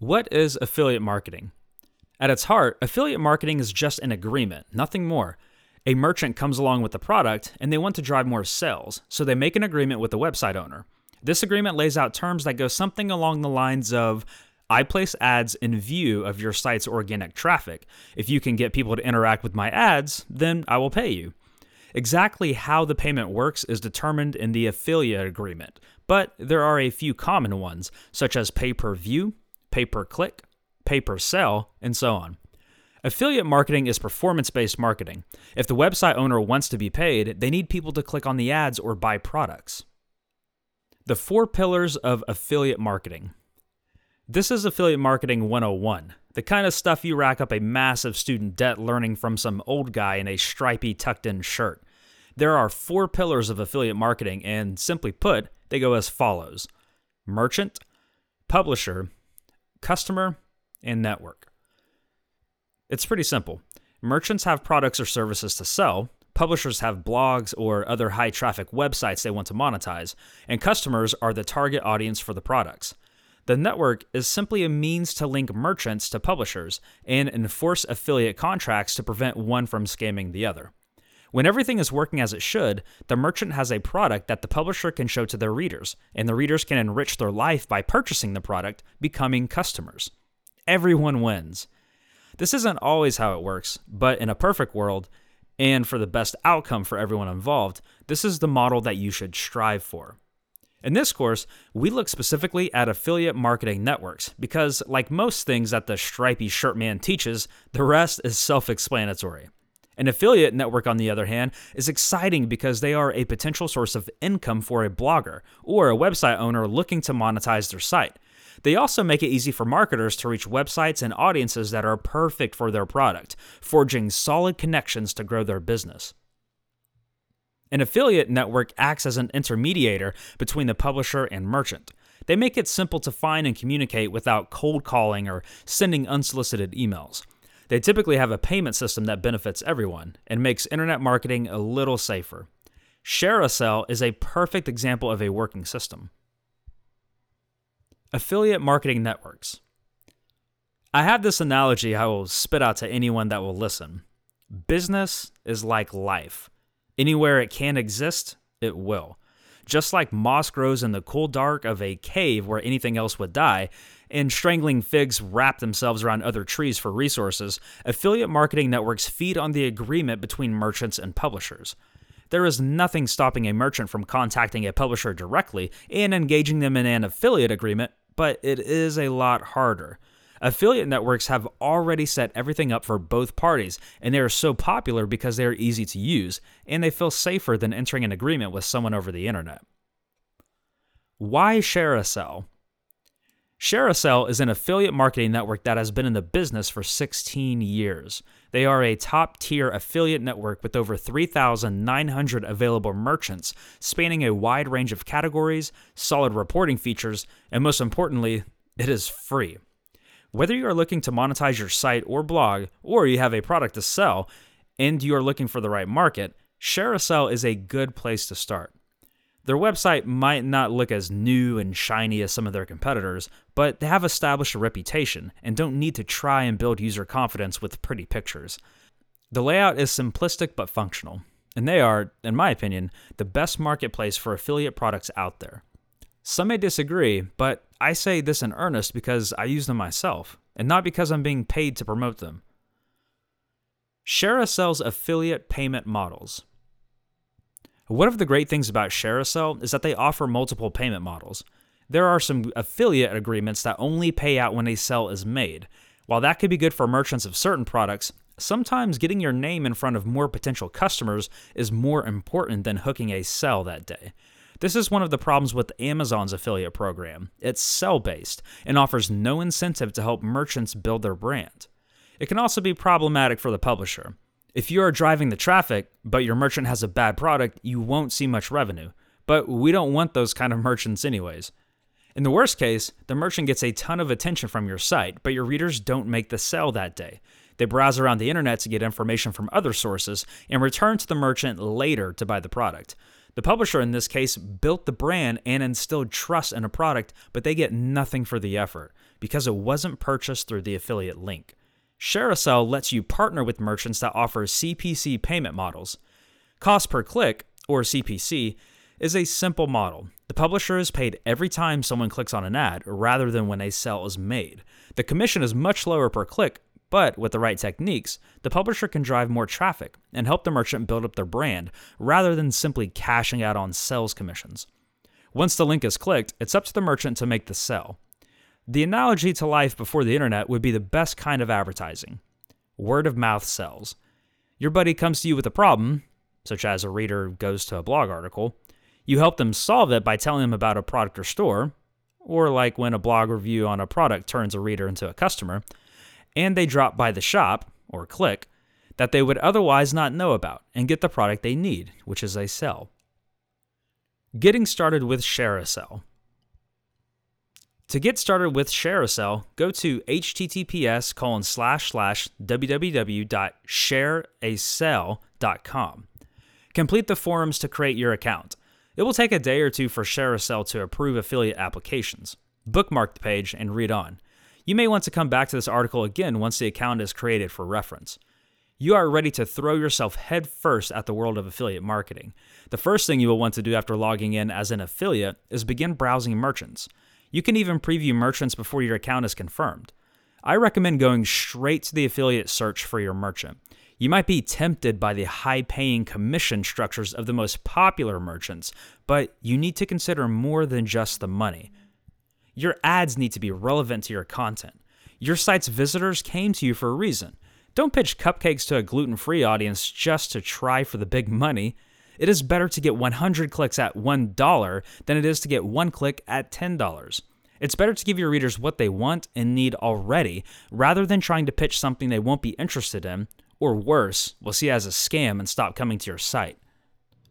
What is affiliate marketing? At its heart, affiliate marketing is just an agreement, nothing more. A merchant comes along with the product and they want to drive more sales, so they make an agreement with the website owner. This agreement lays out terms that go something along the lines of I place ads in view of your site's organic traffic. If you can get people to interact with my ads, then I will pay you. Exactly how the payment works is determined in the affiliate agreement, but there are a few common ones, such as pay per view, pay per click, pay per sell, and so on. Affiliate marketing is performance based marketing. If the website owner wants to be paid, they need people to click on the ads or buy products. The four pillars of affiliate marketing. This is affiliate marketing 101, the kind of stuff you rack up a massive student debt learning from some old guy in a stripy tucked in shirt. There are four pillars of affiliate marketing, and simply put, they go as follows merchant, publisher, customer, and network. It's pretty simple. Merchants have products or services to sell, publishers have blogs or other high traffic websites they want to monetize, and customers are the target audience for the products. The network is simply a means to link merchants to publishers and enforce affiliate contracts to prevent one from scamming the other. When everything is working as it should, the merchant has a product that the publisher can show to their readers, and the readers can enrich their life by purchasing the product, becoming customers. Everyone wins. This isn't always how it works, but in a perfect world, and for the best outcome for everyone involved, this is the model that you should strive for. In this course, we look specifically at affiliate marketing networks because, like most things that the stripy shirt man teaches, the rest is self explanatory. An affiliate network, on the other hand, is exciting because they are a potential source of income for a blogger or a website owner looking to monetize their site. They also make it easy for marketers to reach websites and audiences that are perfect for their product, forging solid connections to grow their business. An affiliate network acts as an intermediator between the publisher and merchant. They make it simple to find and communicate without cold calling or sending unsolicited emails. They typically have a payment system that benefits everyone and makes internet marketing a little safer. ShareASale is a perfect example of a working system. Affiliate marketing networks. I have this analogy I will spit out to anyone that will listen. Business is like life. Anywhere it can exist, it will. Just like moss grows in the cool dark of a cave where anything else would die, and strangling figs wrap themselves around other trees for resources, affiliate marketing networks feed on the agreement between merchants and publishers. There is nothing stopping a merchant from contacting a publisher directly and engaging them in an affiliate agreement, but it is a lot harder. Affiliate networks have already set everything up for both parties, and they are so popular because they are easy to use, and they feel safer than entering an agreement with someone over the internet. Why ShareASale? ShareASale is an affiliate marketing network that has been in the business for 16 years. They are a top tier affiliate network with over 3,900 available merchants, spanning a wide range of categories, solid reporting features, and most importantly, it is free. Whether you are looking to monetize your site or blog, or you have a product to sell, and you are looking for the right market, ShareASale is a good place to start. Their website might not look as new and shiny as some of their competitors, but they have established a reputation and don't need to try and build user confidence with pretty pictures. The layout is simplistic but functional, and they are, in my opinion, the best marketplace for affiliate products out there. Some may disagree, but I say this in earnest because I use them myself, and not because I'm being paid to promote them. ShareASale's affiliate payment models. One of the great things about ShareASale is that they offer multiple payment models. There are some affiliate agreements that only pay out when a sale is made. While that could be good for merchants of certain products, sometimes getting your name in front of more potential customers is more important than hooking a sale that day. This is one of the problems with Amazon's affiliate program. It's sell based and offers no incentive to help merchants build their brand. It can also be problematic for the publisher. If you are driving the traffic, but your merchant has a bad product, you won't see much revenue. But we don't want those kind of merchants, anyways. In the worst case, the merchant gets a ton of attention from your site, but your readers don't make the sale that day. They browse around the internet to get information from other sources and return to the merchant later to buy the product. The publisher in this case built the brand and instilled trust in a product, but they get nothing for the effort because it wasn't purchased through the affiliate link. ShareASale lets you partner with merchants that offer CPC payment models. Cost per click, or CPC, is a simple model. The publisher is paid every time someone clicks on an ad rather than when a sale is made. The commission is much lower per click, but with the right techniques, the publisher can drive more traffic and help the merchant build up their brand rather than simply cashing out on sales commissions. Once the link is clicked, it's up to the merchant to make the sale. The analogy to life before the internet would be the best kind of advertising word of mouth sells. Your buddy comes to you with a problem, such as a reader goes to a blog article. You help them solve it by telling them about a product or store, or like when a blog review on a product turns a reader into a customer, and they drop by the shop, or click, that they would otherwise not know about and get the product they need, which is a sell. Getting started with ShareASale. To get started with ShareASale, go to https colon slash slash www.shareasale.com. Complete the forms to create your account. It will take a day or two for ShareASale to approve affiliate applications. Bookmark the page and read on. You may want to come back to this article again once the account is created for reference. You are ready to throw yourself headfirst at the world of affiliate marketing. The first thing you will want to do after logging in as an affiliate is begin browsing merchants. You can even preview merchants before your account is confirmed. I recommend going straight to the affiliate search for your merchant. You might be tempted by the high paying commission structures of the most popular merchants, but you need to consider more than just the money. Your ads need to be relevant to your content. Your site's visitors came to you for a reason. Don't pitch cupcakes to a gluten free audience just to try for the big money. It is better to get 100 clicks at $1 than it is to get one click at $10. It's better to give your readers what they want and need already rather than trying to pitch something they won't be interested in, or worse, will see as a scam and stop coming to your site.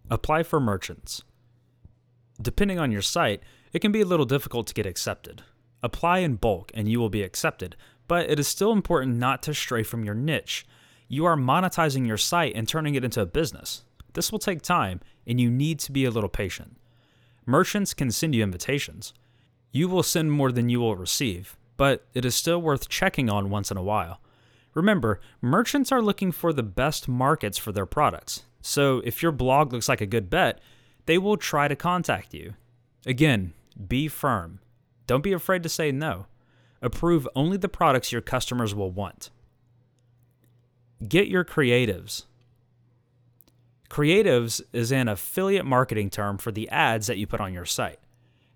Apply for merchants. Depending on your site, it can be a little difficult to get accepted. Apply in bulk and you will be accepted, but it is still important not to stray from your niche. You are monetizing your site and turning it into a business. This will take time, and you need to be a little patient. Merchants can send you invitations. You will send more than you will receive, but it is still worth checking on once in a while. Remember, merchants are looking for the best markets for their products, so if your blog looks like a good bet, they will try to contact you. Again, be firm. Don't be afraid to say no. Approve only the products your customers will want. Get your creatives. Creatives is an affiliate marketing term for the ads that you put on your site.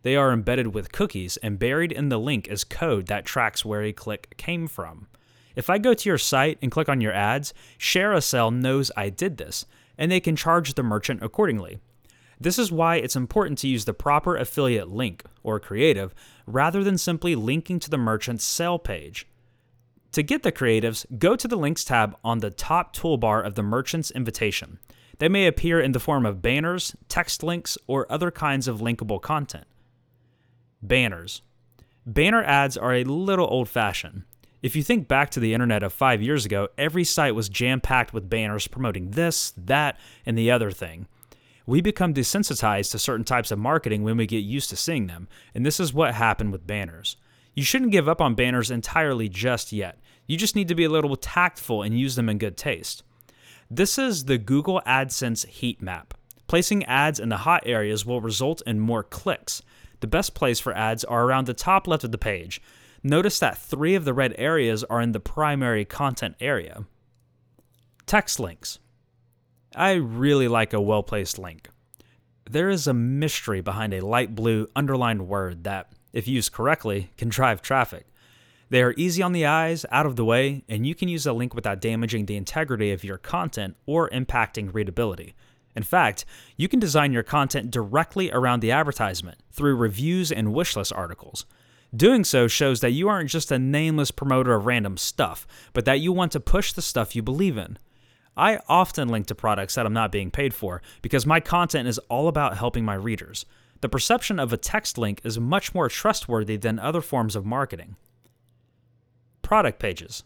They are embedded with cookies, and buried in the link is code that tracks where a click came from. If I go to your site and click on your ads, ShareASale knows I did this, and they can charge the merchant accordingly. This is why it's important to use the proper affiliate link, or creative, rather than simply linking to the merchant's sale page. To get the creatives, go to the Links tab on the top toolbar of the merchant's invitation. They may appear in the form of banners, text links, or other kinds of linkable content. Banners. Banner ads are a little old fashioned. If you think back to the internet of five years ago, every site was jam packed with banners promoting this, that, and the other thing. We become desensitized to certain types of marketing when we get used to seeing them, and this is what happened with banners. You shouldn't give up on banners entirely just yet. You just need to be a little tactful and use them in good taste. This is the Google AdSense heat map. Placing ads in the hot areas will result in more clicks. The best place for ads are around the top left of the page. Notice that three of the red areas are in the primary content area. Text links. I really like a well placed link. There is a mystery behind a light blue underlined word that, if used correctly, can drive traffic. They are easy on the eyes, out of the way, and you can use a link without damaging the integrity of your content or impacting readability. In fact, you can design your content directly around the advertisement through reviews and wishlist articles. Doing so shows that you aren't just a nameless promoter of random stuff, but that you want to push the stuff you believe in. I often link to products that I'm not being paid for because my content is all about helping my readers. The perception of a text link is much more trustworthy than other forms of marketing. Product pages.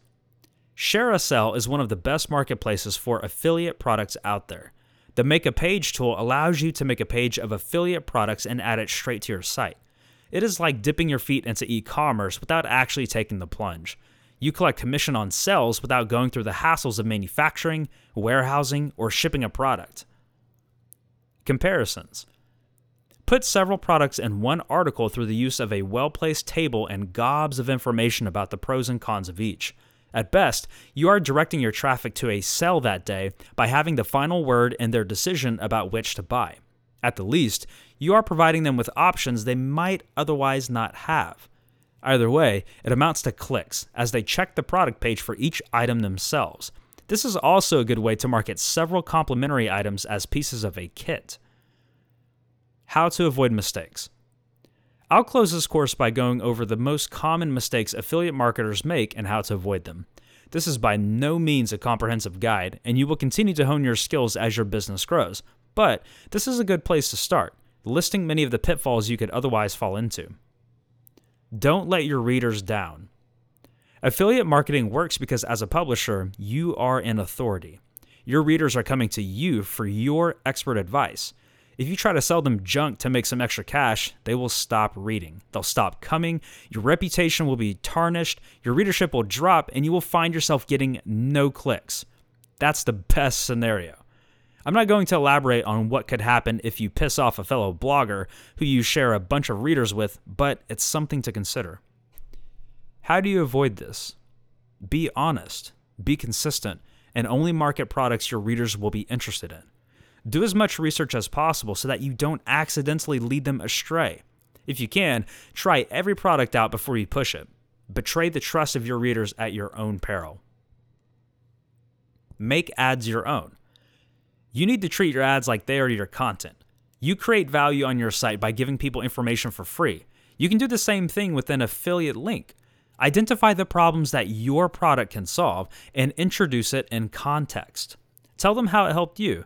ShareASale is one of the best marketplaces for affiliate products out there. The Make a Page tool allows you to make a page of affiliate products and add it straight to your site. It is like dipping your feet into e commerce without actually taking the plunge. You collect commission on sales without going through the hassles of manufacturing, warehousing, or shipping a product. Comparisons Put several products in one article through the use of a well placed table and gobs of information about the pros and cons of each. At best, you are directing your traffic to a sell that day by having the final word in their decision about which to buy. At the least, you are providing them with options they might otherwise not have. Either way, it amounts to clicks as they check the product page for each item themselves. This is also a good way to market several complementary items as pieces of a kit. How to avoid mistakes. I'll close this course by going over the most common mistakes affiliate marketers make and how to avoid them. This is by no means a comprehensive guide, and you will continue to hone your skills as your business grows. But this is a good place to start, listing many of the pitfalls you could otherwise fall into. Don't let your readers down. Affiliate marketing works because as a publisher, you are an authority. Your readers are coming to you for your expert advice. If you try to sell them junk to make some extra cash, they will stop reading. They'll stop coming, your reputation will be tarnished, your readership will drop, and you will find yourself getting no clicks. That's the best scenario. I'm not going to elaborate on what could happen if you piss off a fellow blogger who you share a bunch of readers with, but it's something to consider. How do you avoid this? Be honest, be consistent, and only market products your readers will be interested in. Do as much research as possible so that you don't accidentally lead them astray. If you can, try every product out before you push it. Betray the trust of your readers at your own peril. Make ads your own. You need to treat your ads like they are your content. You create value on your site by giving people information for free. You can do the same thing with an affiliate link. Identify the problems that your product can solve and introduce it in context. Tell them how it helped you.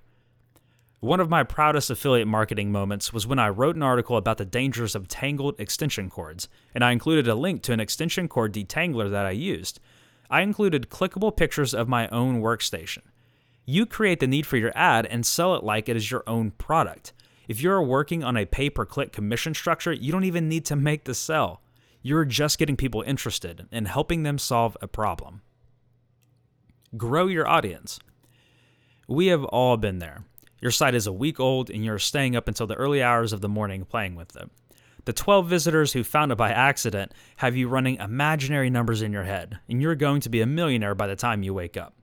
One of my proudest affiliate marketing moments was when I wrote an article about the dangers of tangled extension cords, and I included a link to an extension cord detangler that I used. I included clickable pictures of my own workstation. You create the need for your ad and sell it like it is your own product. If you're working on a pay per click commission structure, you don't even need to make the sell. You're just getting people interested and helping them solve a problem. Grow your audience. We have all been there. Your site is a week old and you're staying up until the early hours of the morning playing with it. The 12 visitors who found it by accident have you running imaginary numbers in your head, and you're going to be a millionaire by the time you wake up.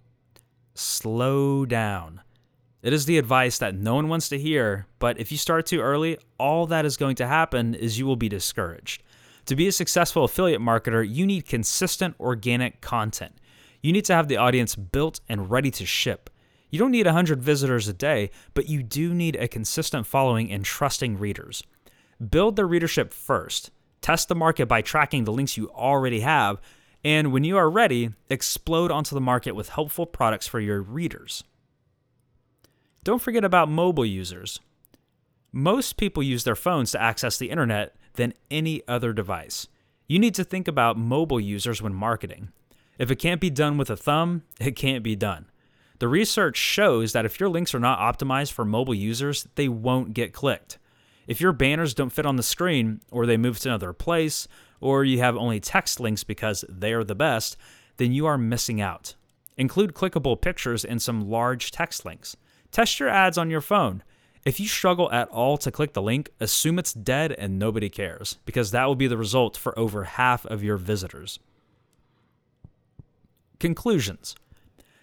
Slow down. It is the advice that no one wants to hear, but if you start too early, all that is going to happen is you will be discouraged. To be a successful affiliate marketer, you need consistent organic content. You need to have the audience built and ready to ship. You don't need 100 visitors a day, but you do need a consistent following and trusting readers. Build the readership first. Test the market by tracking the links you already have, and when you are ready, explode onto the market with helpful products for your readers. Don't forget about mobile users. Most people use their phones to access the internet than any other device. You need to think about mobile users when marketing. If it can't be done with a thumb, it can't be done. The research shows that if your links are not optimized for mobile users, they won't get clicked. If your banners don't fit on the screen, or they move to another place, or you have only text links because they're the best, then you are missing out. Include clickable pictures and some large text links. Test your ads on your phone. If you struggle at all to click the link, assume it's dead and nobody cares, because that will be the result for over half of your visitors. Conclusions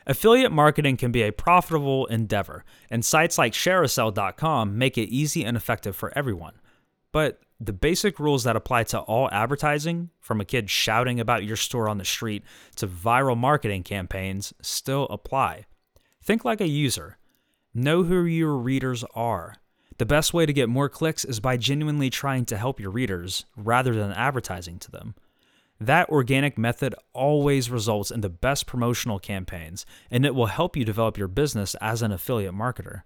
Affiliate marketing can be a profitable endeavor, and sites like ShareASale.com make it easy and effective for everyone. But the basic rules that apply to all advertising, from a kid shouting about your store on the street to viral marketing campaigns, still apply. Think like a user. Know who your readers are. The best way to get more clicks is by genuinely trying to help your readers rather than advertising to them. That organic method always results in the best promotional campaigns, and it will help you develop your business as an affiliate marketer.